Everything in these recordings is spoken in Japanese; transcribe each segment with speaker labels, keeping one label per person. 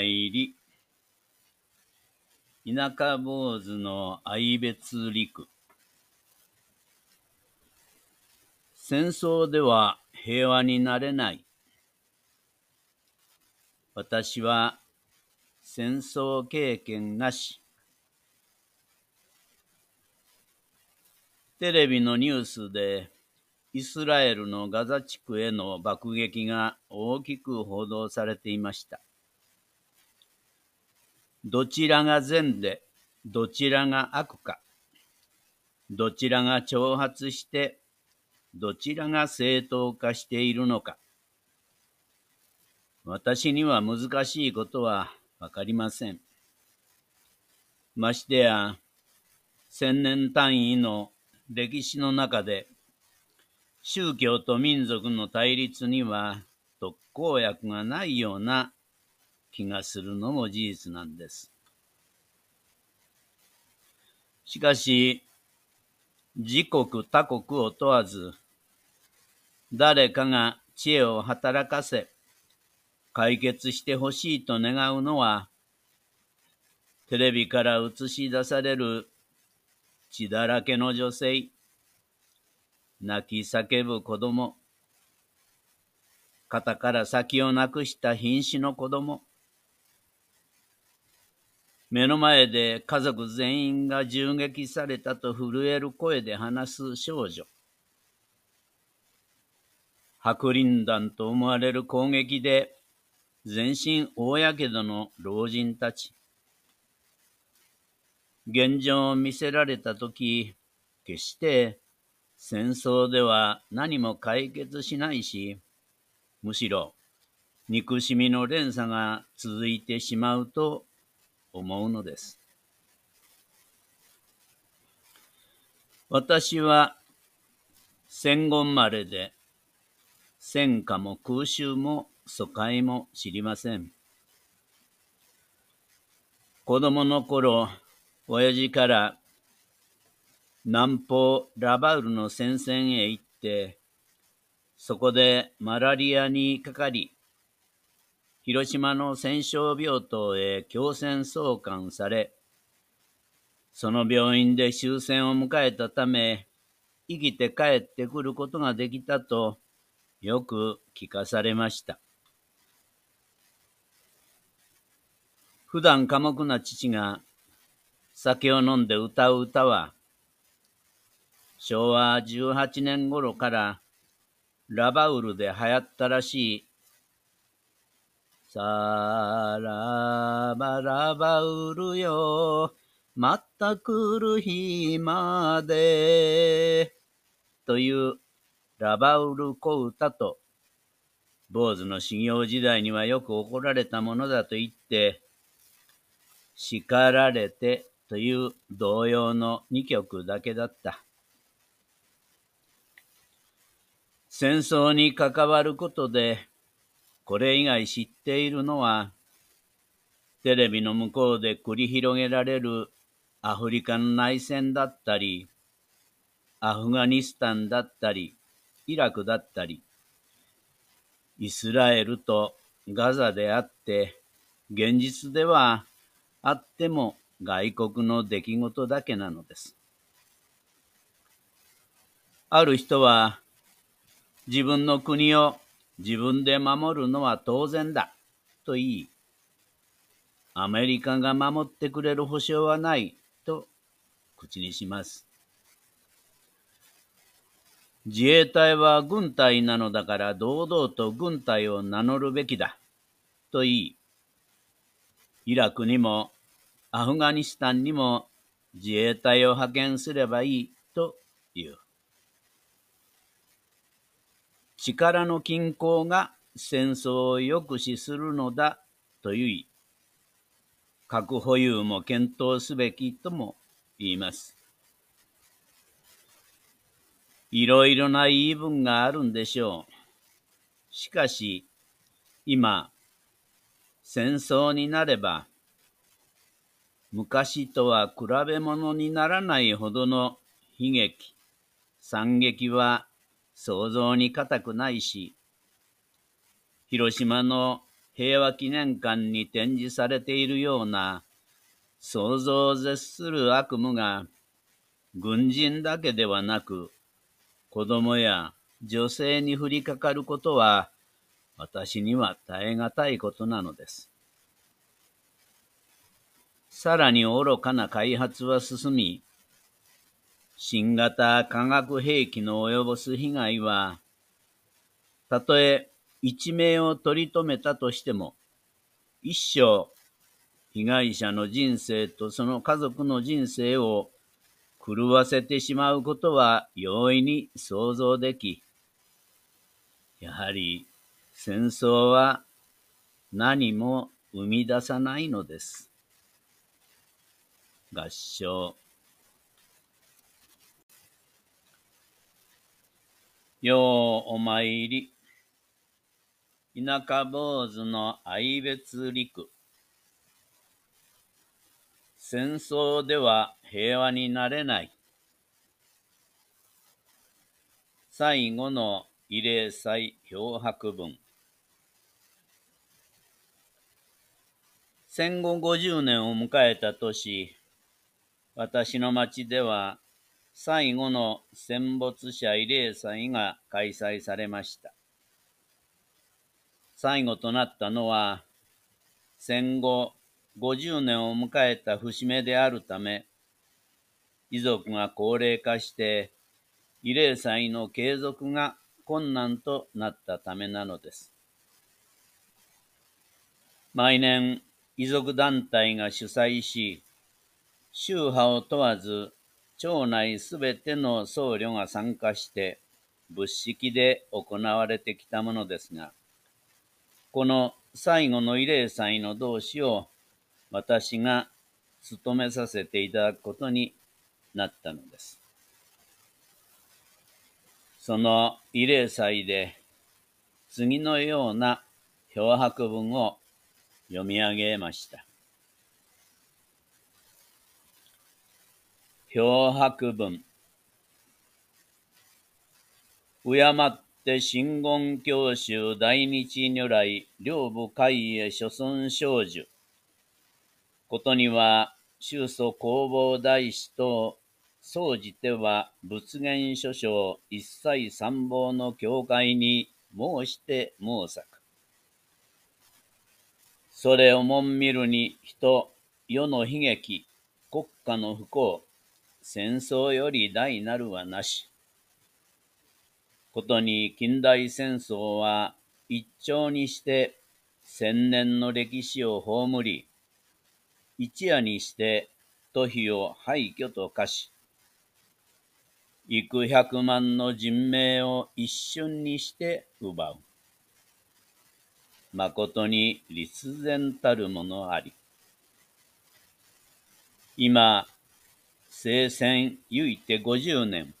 Speaker 1: ようまいり。田舎坊主の愛別陸。戦争では平和になれない。私は戦争経験なし。テレビのニュースでイスラエルのガザ地区への爆撃が大きく報道されていました。どちらが善で、どちらが悪か、どちらが挑発して、どちらが正当化しているのか。私には難しいことはわかりません。ましてや、千年単位の歴史の中で、宗教と民族の対立には特効薬がないような気がするのも事実なんです。しかし、自国他国を問わず、誰かが知恵を働かせ、解決してほしいと願うのは、テレビから映し出される血だらけの女性、泣き叫ぶ子供、肩から先をなくした瀕死の子供、目の前で家族全員が銃撃されたと震える声で話す少女。白リン弾と思われる攻撃で全身大やけどの老人たち。現状を見せられたとき、決して戦争では何も解決しないし、むしろ憎しみの連鎖が続いてしまうと思うのです。私は戦後生まれで戦火も空襲も疎開も知りません。子供の頃、親父から南方ラバウルの戦線へ行って、そこでマラリアにかかり、広島の戦勝病棟へ強戦送還され、その病院で終戦を迎えたため、生きて帰ってくることができたとよく聞かされました。普段寡黙な父が酒を飲んで歌う歌は、昭和18年頃からラバウルで流行ったらしいさらばらばうるよ、また来る日まで。というラバウル小歌と、坊主の修行時代にはよく怒られたものだと言って、叱られてという同様の二曲だけだった。戦争に関わることでこれ以外知っているのは、テレビの向こうで繰り広げられるアフリカの内戦だったり、アフガニスタンだったり、イラクだったり、イスラエルとガザであって、現実ではあっても外国の出来事だけなのです。ある人は自分の国を自分で守るのは当然だ、と言い、アメリカが守ってくれる保証はない、と口にします。自衛隊は軍隊なのだから堂々と軍隊を名乗るべきだ、と言い、イラクにもアフガニスタンにも自衛隊を派遣すればいいと言う。力の均衡が戦争を抑止するのだと言い、核保有も検討すべきとも言います。いろいろな言い分があるんでしょう。しかし、今、戦争になれば、昔とは比べ物にならないほどの悲劇、惨劇は想像に難くないし、広島の平和記念館に展示されているような想像を絶する悪夢が軍人だけではなく子供や女性に降りかかることは私には耐え難いことなのです。さらに愚かな開発は進み、新型化学兵器の及ぼす被害は、たとえ一命を取り留めたとしても、一生、被害者の人生とその家族の人生を狂わせてしまうことは容易に想像でき、やはり戦争は何も生み出さないのです。合唱ようお参り。田舎坊主の愛別陸。戦争では平和になれない。最後の慰霊祭漂白文。戦後50年を迎えた年、私の町では最後の戦没者慰霊祭が開催されました。最後となったのは、戦後50年を迎えた節目であるため、遺族が高齢化して、慰霊祭の継続が困難となったためなのです。毎年、遺族団体が主催し、宗派を問わず町内すべての僧侶が参加して仏式で行われてきたものですが、この最後の慰霊祭の同志を私が務めさせていただくことになったのです。その慰霊祭で次のような漂白文を読み上げました。漂白文。敬って真言教習大日如来両部会へ諸尊少女。ことには、宗祖弘法大師と、総じては仏言諸章一切参謀の教会に申して申さく。それをもん見るに人、世の悲劇、国家の不幸、戦争より大なるはなし。ことに近代戦争は一朝にして千年の歴史を葬り、一夜にして都市を廃墟と化し、幾百万の人命を一瞬にして奪う。誠に立然たるものあり。今、生戦ゆいて五十年。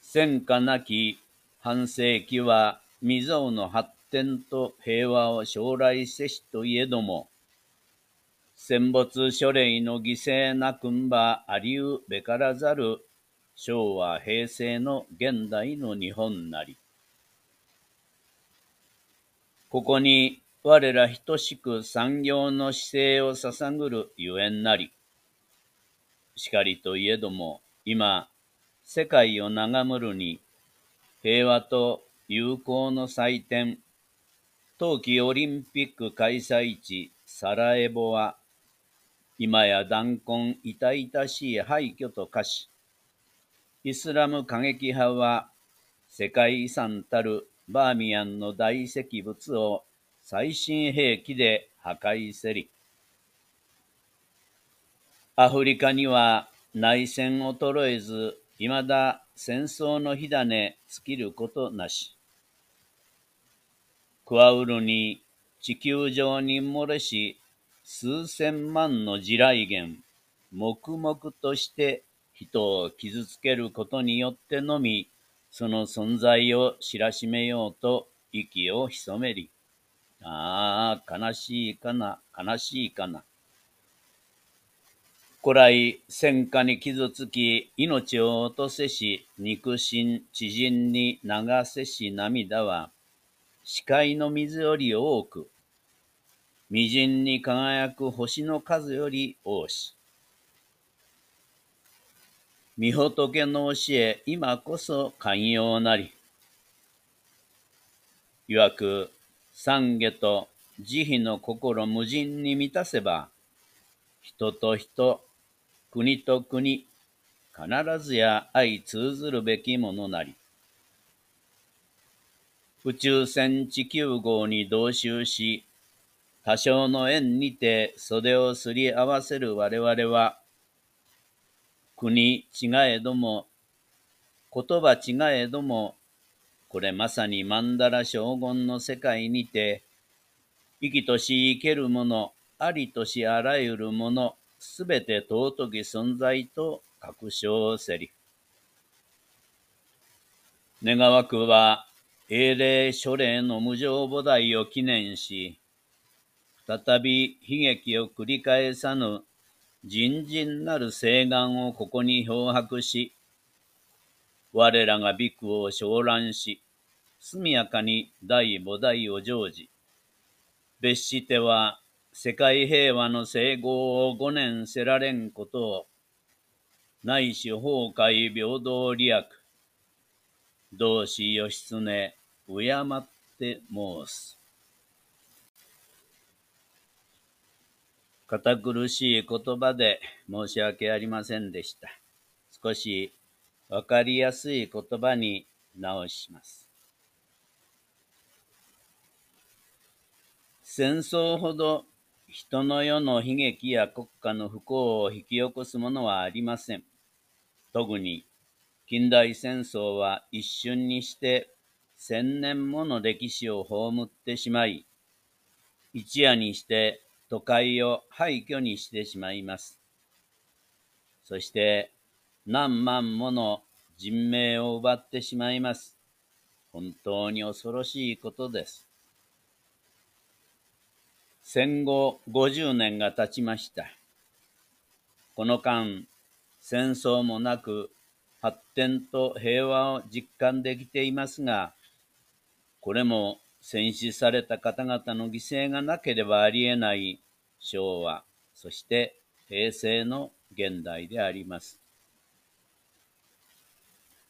Speaker 1: 戦火なき半世紀は未曾有の発展と平和を将来せしといえども、戦没書類の犠牲なくんばありうべからざる昭和平成の現代の日本なり。ここに我ら等しく産業の姿勢を捧ぐるゆえんなり。しかりといえども、今、世界を眺むるに、平和と友好の祭典、冬季オリンピック開催地サラエボは、今や弾痕痛々しい廃墟と化し、イスラム過激派は世界遺産たるバーミヤンの大石仏を最新兵器で破壊せり、アフリカには内戦衰えず、未だ戦争の火種尽きることなし。クワウルに地球上に漏れし、数千万の地雷原、黙々として人を傷つけることによってのみ、その存在を知らしめようと息を潜めり。ああ、悲しいかな、悲しいかな。古来戦火に傷つき、命を落とせし、肉親、知人に流せし涙は、視界の水より多く、微塵に輝く星の数より多し。御仏の教え、今こそ寛容なり。曰く、懺悔と慈悲の心無尽に満たせば、人と人、国と国、必ずや相通ずるべきものなり。宇宙船地球号に同州し、多少の縁にて袖をすり合わせる我々は、国違えども、言葉違えども、これまさに曼荼羅将軍の世界にて、生きとし生けるもの、ありとしあらゆるもの、すべて尊き存在と確証せり。願わくは、英霊書霊の無常菩提を記念し、再び悲劇を繰り返さぬ人人なる誓願をここに漂白し、我らがビクを昇覧し、速やかに第菩提を成就。別しては世界平和の成功を五年せられんことを、内し崩壊平等利益、同志義経、敬って申す。堅苦しい言葉で申し訳ありませんでした。少しわかりやすい言葉に直します。戦争ほど人の世の悲劇や国家の不幸を引き起こすものはありません。特に近代戦争は一瞬にして千年もの歴史を葬ってしまい、一夜にして都会を廃墟にしてしまいます。そして何万もの人命を奪ってしまいます。本当に恐ろしいことです。戦後50年が経ちました。この間、戦争もなく発展と平和を実感できていますが、これも戦死された方々の犠牲がなければありえない昭和、そして平成の現代であります。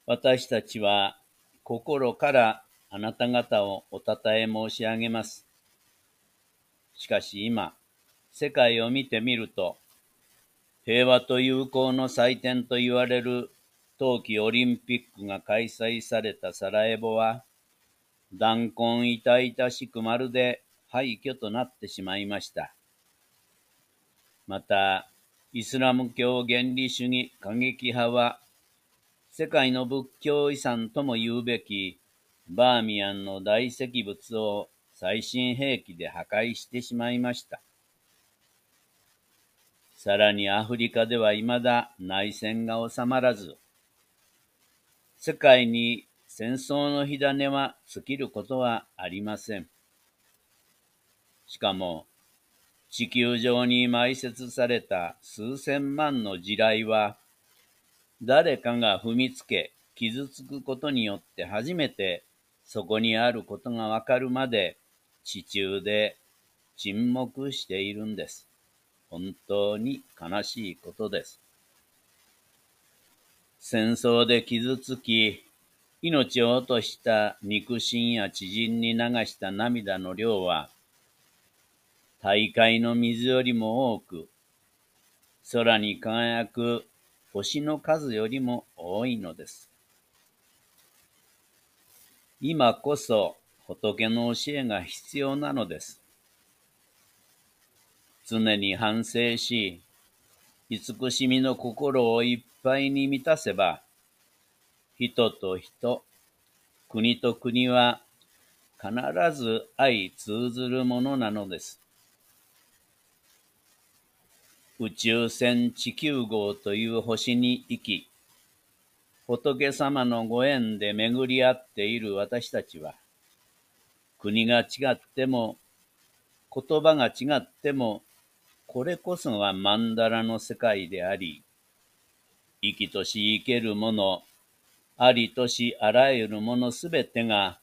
Speaker 1: 私たちは心からあなた方をおたたえ申し上げます。しかし今、世界を見てみると、平和と友好の祭典と言われる冬季オリンピックが開催されたサラエボは、弾痕痛々しくまるで廃墟となってしまいました。また、イスラム教原理主義過激派は、世界の仏教遺産とも言うべきバーミヤンの大石仏を最新兵器で破壊してしまいました。さらにアフリカでは未だ内戦が収まらず、世界に戦争の火種は尽きることはありません。しかも、地球上に埋設された数千万の地雷は、誰かが踏みつけ、傷つくことによって初めてそこにあることがわかるまで地中で沈黙しているんです。本当に悲しいことです。戦争で傷つき、命を落とした肉親や知人に流した涙の量は、大海の水よりも多く、空に輝く星の数よりも多いのです。今こそ仏の教えが必要なのです。常に反省し、慈しみの心をいっぱいに満たせば、人と人、国と国は必ず相通ずるものなのです。宇宙船地球号という星に行き、仏様のご縁で巡り合っている私たちは、国が違っても、言葉が違っても、これこそが曼荼羅の世界であり、生きとし生けるもの、ありとしあらゆるものすべてが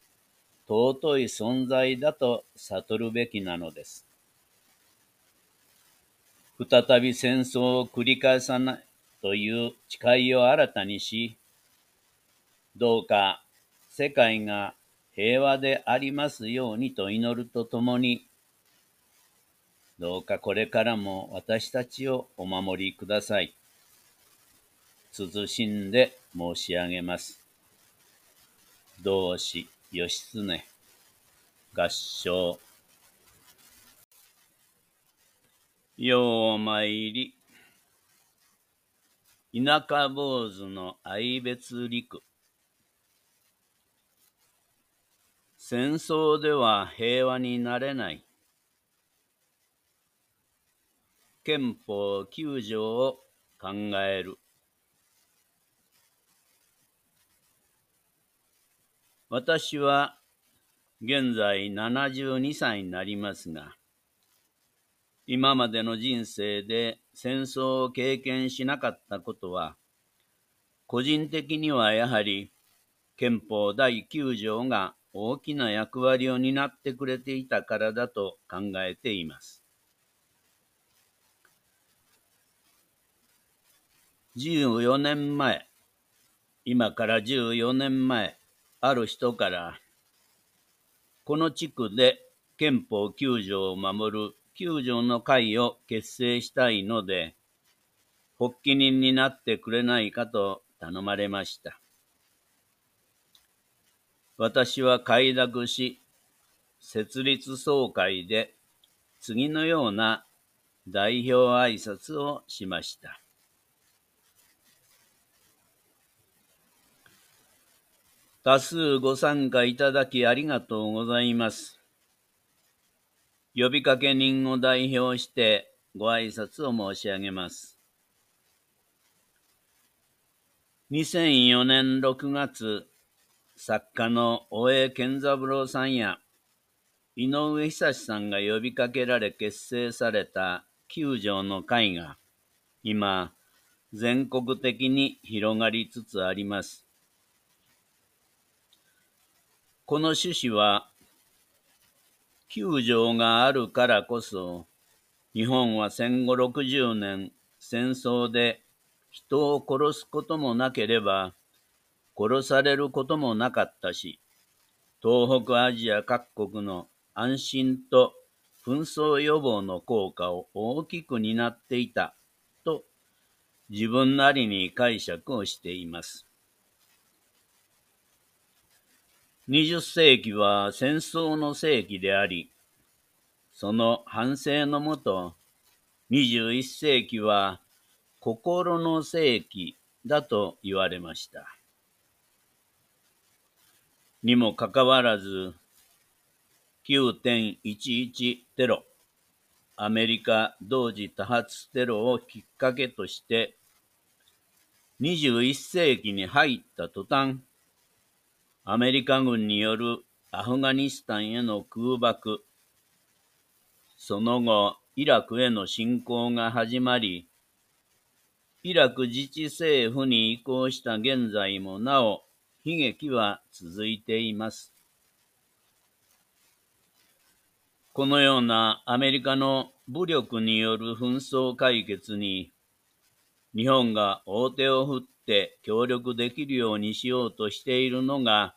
Speaker 1: 尊い存在だと悟るべきなのです。再び戦争を繰り返さないという誓いを新たにし、どうか世界が平和でありますようにと祈るとともに、どうかこれからも私たちをお守りください。慎んで申し上げます。同志義経合唱よう参り田舎坊主の愛別陸戦争では平和になれない。憲法9条を考える。私は現在72歳になりますが、今までの人生で戦争を経験しなかったことは、個人的にはやはり憲法第9条が大きな役割を担ってくれていたからだと考えています。14年前、今から14年前、ある人から、この地区で憲法9条を守る9条の会を結成したいので、発起人になってくれないかと頼まれました。私は快諾し、設立総会で次のような代表挨拶をしました。多数ご参加いただきありがとうございます。呼びかけ人を代表してご挨拶を申し上げます。2004年6月、作家の大江健三郎さんや井上久志さんが呼びかけられ結成された九条の会が今全国的に広がりつつあります。この趣旨は、九条があるからこそ、日本は戦後60年戦争で人を殺すこともなければ、殺されることもなかったし、東北アジア各国の安心と紛争予防の効果を大きく担っていたと自分なりに解釈をしています。20世紀は戦争の世紀であり、その反省のもと、21世紀は心の世紀だと言われました。にもかかわらず、9.11テロ、アメリカ同時多発テロをきっかけとして、21世紀に入った途端、アメリカ軍によるアフガニスタンへの空爆、その後、イラクへの侵攻が始まり、イラク自治政府に移行した現在もなお、悲劇は続いています。このようなアメリカの武力による紛争解決に、日本が大手を振って協力できるようにしようとしているのが、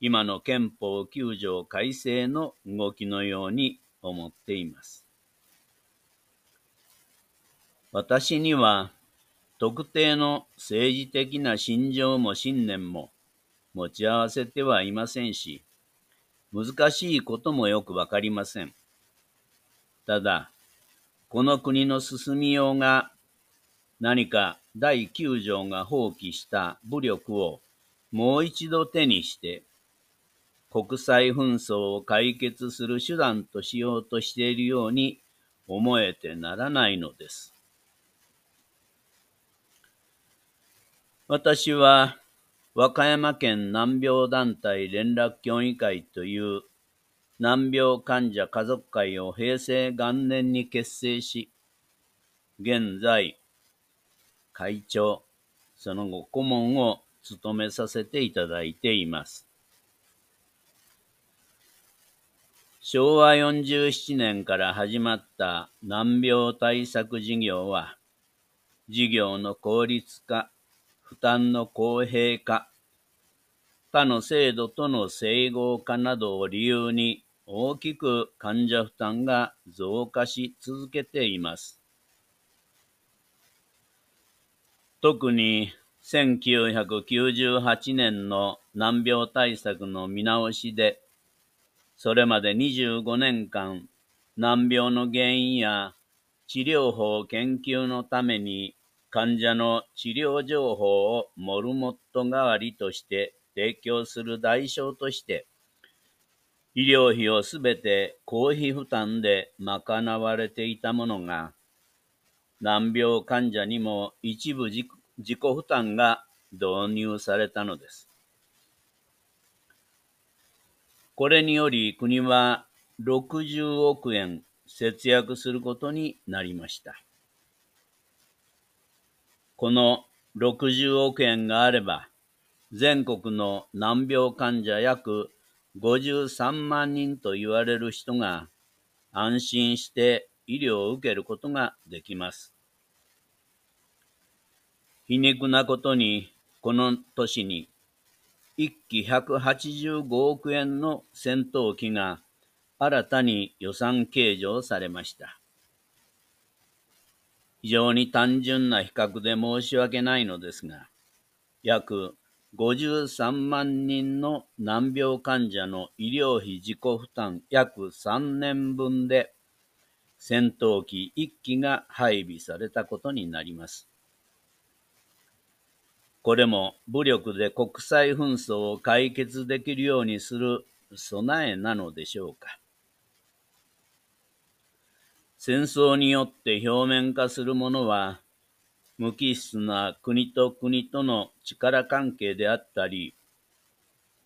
Speaker 1: 今の憲法9条改正の動きのように思っています。私には特定の政治的な心情も信念も持ち合わせてはいませんし、難しいこともよくわかりません。ただ、この国の進みようが何か第9条が放棄した武力をもう一度手にして国際紛争を解決する手段としようとしているように思えてならないのです。私は和歌山県難病団体連絡協議会という難病患者家族会を平成元年に結成し、現在、会長、その後顧問を務めさせていただいています。昭和47年から始まった難病対策事業は、事業の効率化、負担の公平化、他の制度との整合化などを理由に大きく患者負担が増加し続けています。特に1998年の難病対策の見直しで、それまで25年間、難病の原因や治療法研究のために患者の治療情報をモルモット代わりとして提供する代償として、医療費をすべて公費負担で賄われていたものが、難病患者にも一部自己負担が導入されたのです。これにより国は60億円節約することになりました。この60億円があれば、全国の難病患者約53万人と言われる人が安心して医療を受けることができます。皮肉なことに、この年に1機185億円の戦闘機が新たに予算計上されました。非常に単純な比較で申し訳ないのですが、約53万人の難病患者の医療費自己負担約3年分で戦闘機1機が配備されたことになります。これも武力で国際紛争を解決できるようにする備えなのでしょうか。戦争によって表面化するものは無機質な国と国との力関係であったり、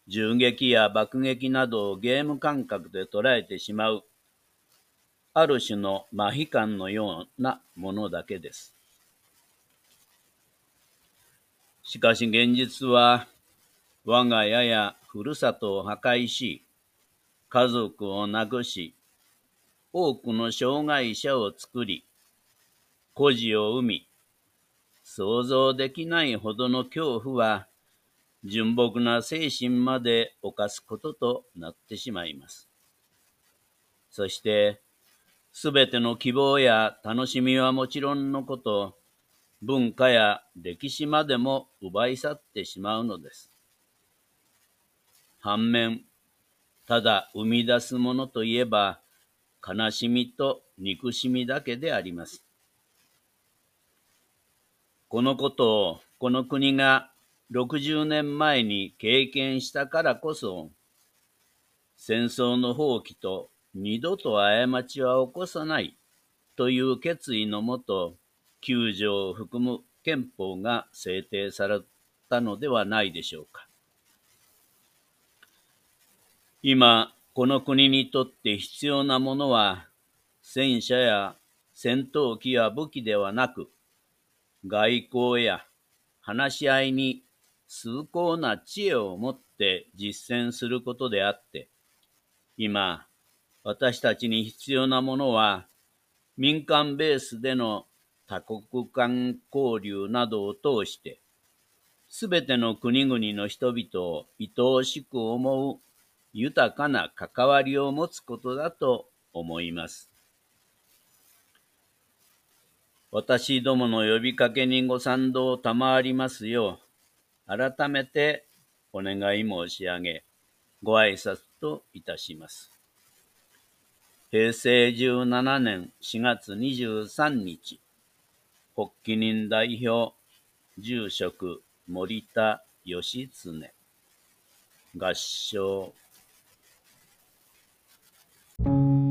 Speaker 1: 銃撃や爆撃などをゲーム感覚で捉えてしまう、ある種の麻痺感のようなものだけです。しかし現実は、我が家やふるさとを破壊し、家族を亡くし、多くの障害者を作り、孤児を生み、想像できないほどの恐怖は、純朴な精神まで犯すこととなってしまいます。そして、すべての希望や楽しみはもちろんのこと、文化や歴史までも奪い去ってしまうのです。反面、ただ生み出すものといえば、悲しみと憎しみだけであります。このことをこの国が60年前に経験したからこそ、戦争の放棄と二度と過ちは起こさないという決意のもと、9条を含む憲法が制定されたのではないでしょうか。今、この国にとって必要なものは、戦車や戦闘機や武器ではなく、外交や話し合いに崇高な知恵を持って実践することであって、今、私たちに必要なものは、民間ベースでの多国間交流などを通して、すべての国々の人々を愛おしく思う豊かな関わりを持つことだと思います。私どもの呼びかけにご賛同賜りますよう、改めてお願い申し上げ、ご挨拶といたします。平成17年4月23日、発起人代表、住職、森田義経、合唱。Thank you.